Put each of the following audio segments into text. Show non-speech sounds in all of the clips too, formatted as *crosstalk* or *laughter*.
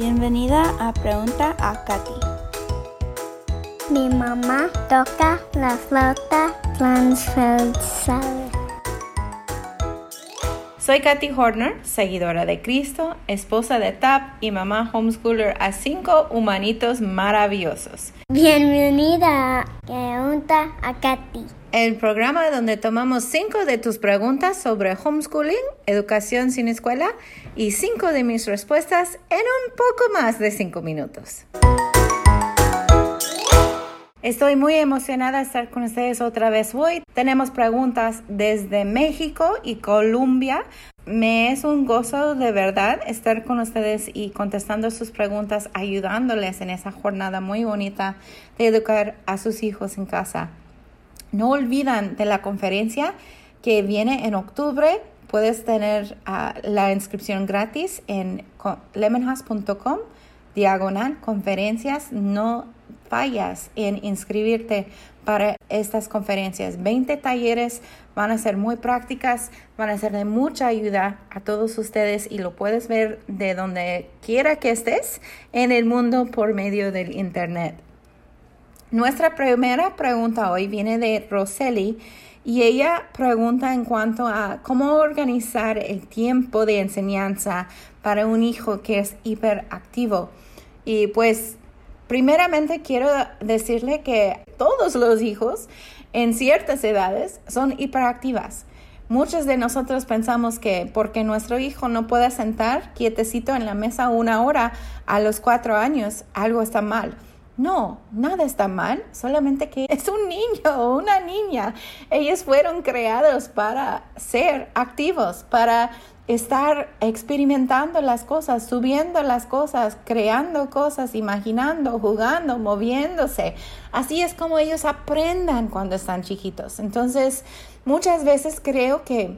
Bienvenida a Pregunta a Katy. Mi mamá toca la flauta transversal. Soy Katy Horner, seguidora de Cristo, esposa de TAP y mamá homeschooler a cinco humanitos maravillosos. Bienvenida a Pregunta a Katy. El programa donde tomamos cinco de tus preguntas sobre homeschooling, educación sin escuela y cinco de mis respuestas en un poco más de cinco minutos. Estoy muy emocionada de estar con ustedes otra vez hoy. Tenemos preguntas desde México y Colombia. Me es un gozo de verdad estar con ustedes y contestando sus preguntas, ayudándoles en esa jornada muy bonita de educar a sus hijos en casa. No olvidan de la conferencia que viene en octubre. Puedes tener uh, la inscripción gratis en lemonhouse.com diagonal conferencias. No fallas en inscribirte para estas conferencias. 20 talleres van a ser muy prácticas, van a ser de mucha ayuda a todos ustedes y lo puedes ver de donde quiera que estés en el mundo por medio del Internet. Nuestra primera pregunta hoy viene de Roseli y ella pregunta en cuanto a cómo organizar el tiempo de enseñanza para un hijo que es hiperactivo. Y pues Primeramente quiero decirle que todos los hijos en ciertas edades son hiperactivas. Muchos de nosotros pensamos que porque nuestro hijo no puede sentar quietecito en la mesa una hora a los cuatro años, algo está mal. No, nada está mal, solamente que es un niño o una niña. Ellos fueron creados para ser activos, para estar experimentando las cosas, subiendo las cosas, creando cosas, imaginando, jugando, moviéndose. Así es como ellos aprendan cuando están chiquitos. Entonces, muchas veces creo que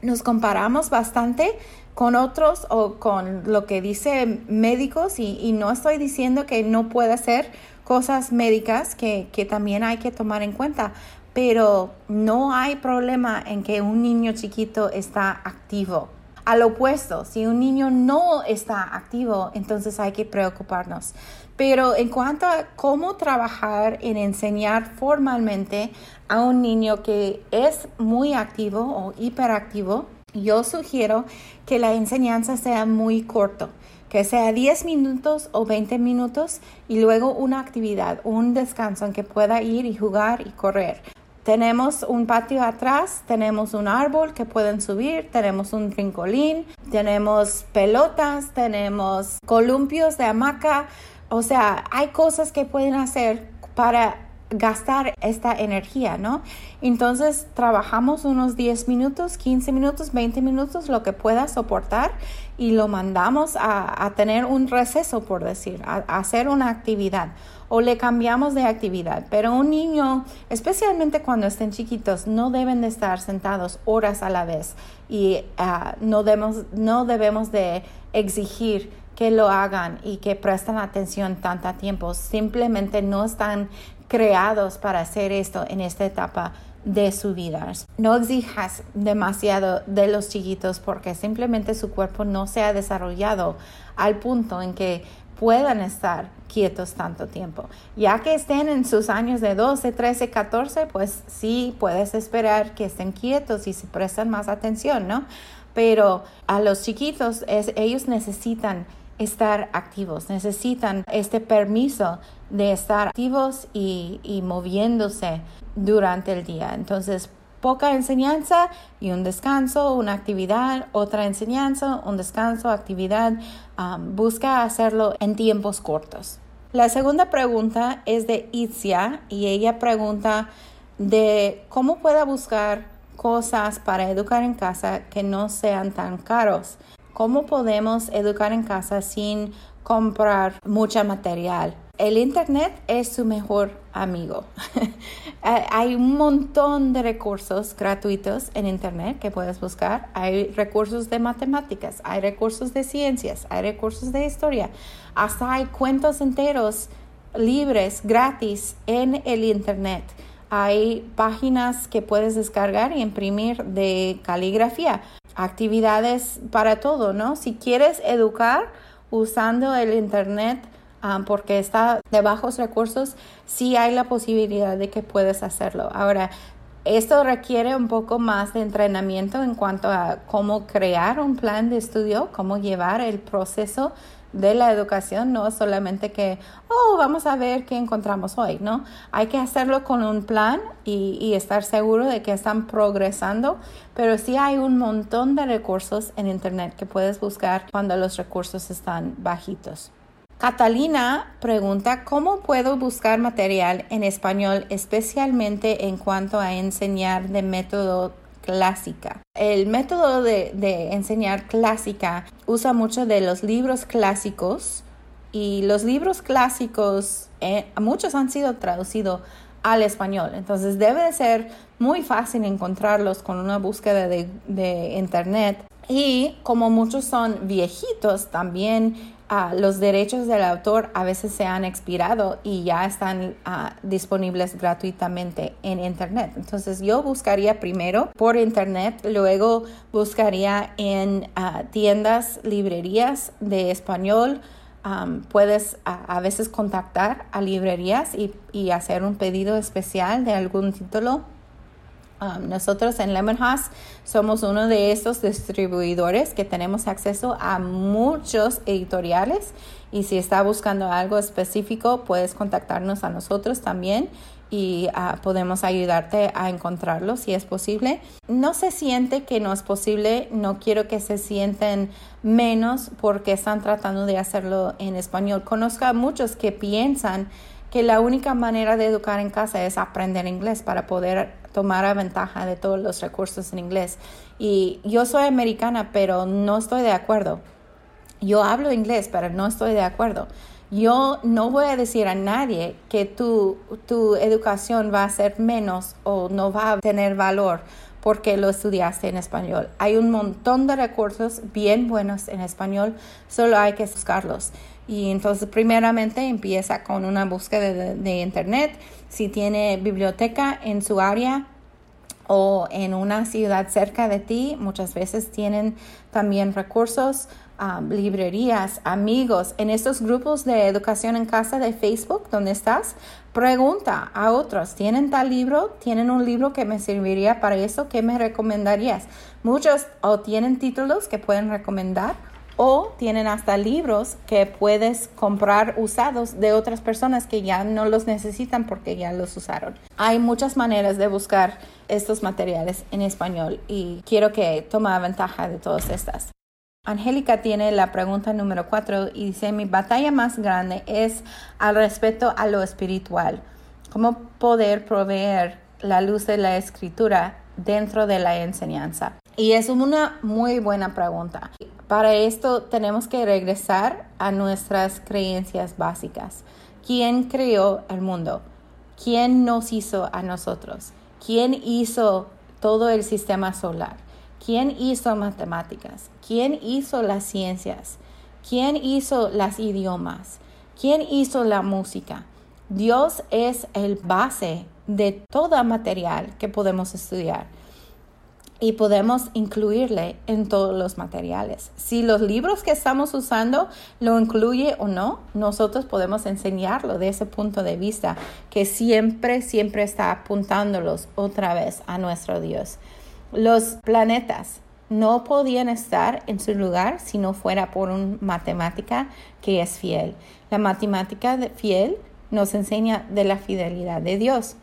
nos comparamos bastante con otros o con lo que dice médicos y, no estoy diciendo que no pueda ser cosas médicas que, que también hay que tomar en cuenta, pero no hay problema en que un niño chiquito está activo. Al opuesto, si un niño no está activo, entonces hay que preocuparnos. Pero en cuanto a cómo trabajar en enseñar formalmente a un niño que es muy activo o hiperactivo, yo sugiero que la enseñanza sea muy corto que sea 10 minutos o 20 minutos y luego una actividad, un descanso en que pueda ir y jugar y correr. Tenemos un patio atrás, tenemos un árbol que pueden subir, tenemos un trincolín, tenemos pelotas, tenemos columpios de hamaca. O sea, hay cosas que pueden hacer para gastar esta energía, ¿no? Entonces trabajamos unos 10 minutos, 15 minutos, 20 minutos, lo que pueda soportar y lo mandamos a, tener un receso, por decir, a, hacer una actividad o le cambiamos de actividad. Pero un niño, especialmente cuando estén chiquitos, no deben de estar sentados horas a la vez y ah, no, debemos, no debemos de exigir que lo hagan y que presten atención tanto tiempo. Simplemente no están creados para hacer esto en esta etapa de su vida. No exijas demasiado de los chiquitos porque simplemente su cuerpo no se ha desarrollado al punto en que puedan estar quietos tanto tiempo. Ya que estén en sus años de 12, 13, 14, pues sí puedes esperar que estén quietos y se prestan más atención, ¿no? Pero a los chiquitos ellos necesitan estar activos, necesitan este permiso de estar activos y, moviéndose durante el día. Entonces, poca enseñanza y un descanso, una actividad, otra enseñanza, un descanso, actividad. Um, busca hacerlo en tiempos cortos. La segunda pregunta es de Itzia y ella pregunta de cómo pueda buscar cosas para educar en casa que no sean tan caros. ¿Cómo podemos educar en casa sin comprar mucha material? El Internet es su mejor amigo. *laughs* Hay un montón de recursos gratuitos en Internet que puedes buscar. Hay recursos de matemáticas, hay recursos de ciencias, hay recursos de historia. Hasta hay cuentos enteros libres, gratis en el Internet. Hay páginas que puedes descargar y imprimir de caligrafía actividades para todo, ¿no? Si quieres educar, usando el Internet ah, porque está de bajos recursos, sí hay la posibilidad de que puedes hacerlo. Ahora, esto requiere un poco más de entrenamiento en cuanto a cómo crear un plan de estudio, cómo llevar el proceso de la educación, no solamente que, oh, vamos a ver qué encontramos hoy, ¿no? Hay que hacerlo con un plan y, y, estar seguro de que están progresando, pero sí hay un montón de recursos en Internet que puedes buscar cuando los recursos están bajitos. Catalina pregunta, ¿cómo puedo buscar material en español, especialmente en cuanto a enseñar de método clásica? El método de, enseñar clásica usa mucho de los libros clásicos y los libros clásicos, eh, muchos han sido traducidos al español. Entonces debe de ser muy fácil encontrarlos con una búsqueda de, de internet. Y como muchos son viejitos, también los derechos del autor a veces se han expirado y ya están ah, disponibles gratuitamente en Internet. Entonces yo buscaría primero por Internet, luego buscaría en ah, tiendas, librerías de español. puedes a, veces contactar a librerías y hacer un pedido especial de algún título Um, nosotros en Lemon House somos uno de esos distribuidores que tenemos acceso a muchos editoriales y si está buscando algo específico puedes contactarnos a nosotros también y uh, podemos ayudarte a encontrarlo si es posible. No se siente que no es posible, no quiero que se sienten menos porque están tratando de hacerlo en español. Conozco a muchos que piensan que la única manera de educar en casa es aprender inglés para poder tomar ventaja de todos los recursos en inglés. Y yo soy americana, pero no estoy de acuerdo. Yo hablo inglés, pero no estoy de acuerdo. Yo no voy a decir a nadie que tu, tu educación va a ser menos o no va a tener valor porque lo estudiaste en español. Hay un montón de recursos bien buenos en español, solo hay que buscarlos. Y entonces primeramente empieza con una búsqueda de, internet. Si tiene biblioteca en su área o en una ciudad cerca de ti, muchas veces tienen también recursos, um, librerías, amigos. En estos grupos de educación en casa de Facebook, donde estás, pregunta a otros, ¿tienen tal libro? ¿Tienen un libro que me serviría para eso? ¿Qué me recomendarías? Muchos o tienen títulos que pueden recomendar o tienen hasta libros que puedes comprar usados de otras personas que ya no los necesitan porque ya los usaron. Hay muchas maneras de buscar estos materiales en español y quiero que tome ventaja de todas estas. Angélica tiene la pregunta número cuatro y dice, mi batalla más grande es al respecto a lo espiritual. ¿Cómo poder proveer la luz de la escritura dentro de la enseñanza? Y es una muy buena pregunta. Para esto tenemos que regresar a nuestras creencias básicas. ¿Quién creó el mundo? ¿Quién nos hizo a nosotros? ¿Quién hizo todo el sistema solar? ¿Quién hizo matemáticas? ¿Quién hizo las ciencias? ¿Quién hizo las idiomas? ¿Quién hizo la música? Dios es el base de todo material que podemos estudiar y podemos incluirle en todos los materiales. Si los libros que estamos usando lo incluye o no, nosotros podemos enseñarlo de ese punto de vista que siempre, siempre está apuntándolos otra vez a nuestro Dios. Los planetas no podían estar en su lugar si no fuera por una matemática que es fiel. La matemática fiel nos enseña de la fidelidad de Dios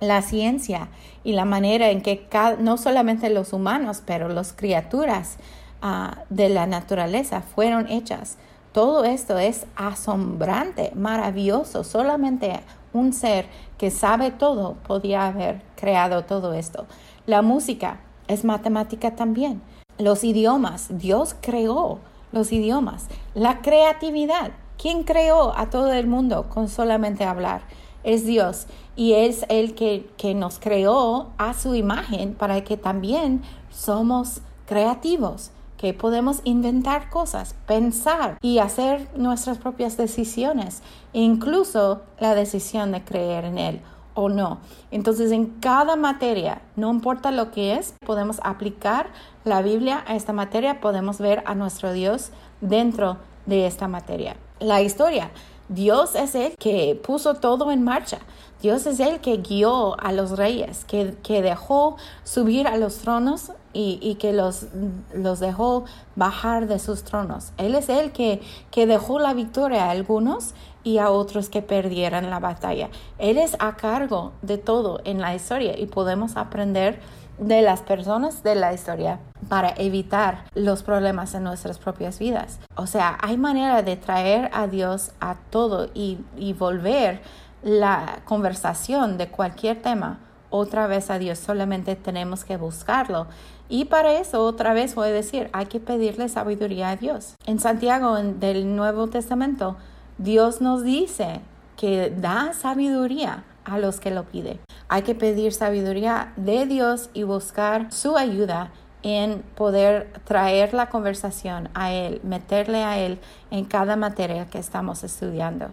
la ciencia y la manera en que no solamente los humanos, pero las criaturas ah, de la naturaleza fueron hechas. Todo esto es asombrante, maravilloso. Solamente un ser que sabe todo podía haber creado todo esto. La música es matemática también. Los idiomas, Dios creó los idiomas. La creatividad, ¿quién creó a todo el mundo con solamente hablar? es Dios y es el que, que nos creó a su imagen para que también somos creativos que podemos inventar cosas, pensar y hacer nuestras propias decisiones, incluso la decisión de creer en Él o no. Entonces, en cada materia, no importa lo que es, podemos aplicar la Biblia a esta materia, podemos ver a nuestro Dios dentro de esta materia. La historia. Dios es el que puso todo en marcha. Dios es el que guió a los reyes, que, dejó subir a los tronos y, que los, los, dejó bajar de sus tronos. Él es el que, que dejó la victoria a algunos y a otros que perdieran la batalla. Él es a cargo de todo en la historia y podemos aprender de las personas de la historia para evitar los problemas en nuestras propias vidas. O sea, hay manera de traer a Dios a todo y, y volver la conversación de cualquier tema otra vez a Dios, solamente tenemos que buscarlo. Y para eso, otra vez voy a decir, hay que pedirle sabiduría a Dios. En Santiago del Nuevo Testamento, Dios nos dice que da sabiduría a los que lo piden. Hay que pedir sabiduría de Dios y buscar su ayuda en poder traer la conversación a Él, meterle a Él en cada materia que estamos estudiando.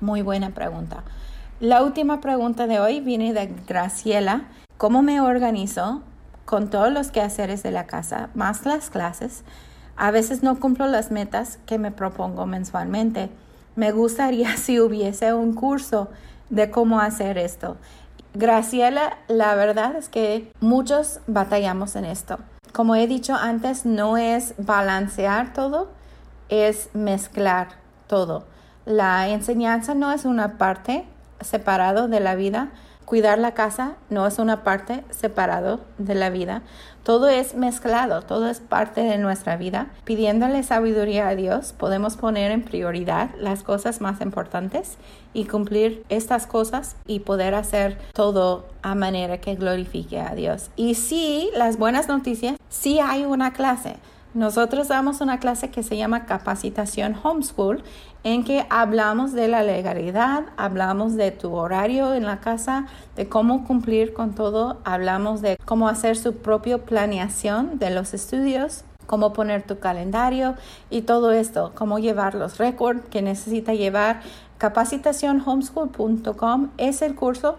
Muy buena pregunta. La última pregunta de hoy viene de Graciela. ¿Cómo me organizo con todos los quehaceres de la casa, más las clases? A veces no cumplo las metas que me propongo mensualmente. Me gustaría *laughs* si hubiese un curso de cómo hacer esto. Graciela, la verdad es que muchos batallamos en esto. Como he dicho antes, no es balancear todo, es mezclar todo. La enseñanza no es una parte separado de la vida. Cuidar la casa no es una parte separado de la vida. Todo es mezclado, todo es parte de nuestra vida. Pidiéndole sabiduría a Dios, podemos poner en prioridad las cosas más importantes y cumplir estas cosas y poder hacer todo a manera que glorifique a Dios. Y sí, las buenas noticias, sí hay una clase. Nosotros damos una clase que se llama Capacitación Homeschool, en que hablamos de la legalidad, hablamos de tu horario en la casa, de cómo cumplir con todo, hablamos de cómo hacer su propia planeación de los estudios, cómo poner tu calendario y todo esto, cómo llevar los récords que necesita llevar. Capacitacionhomeschool.com es el curso.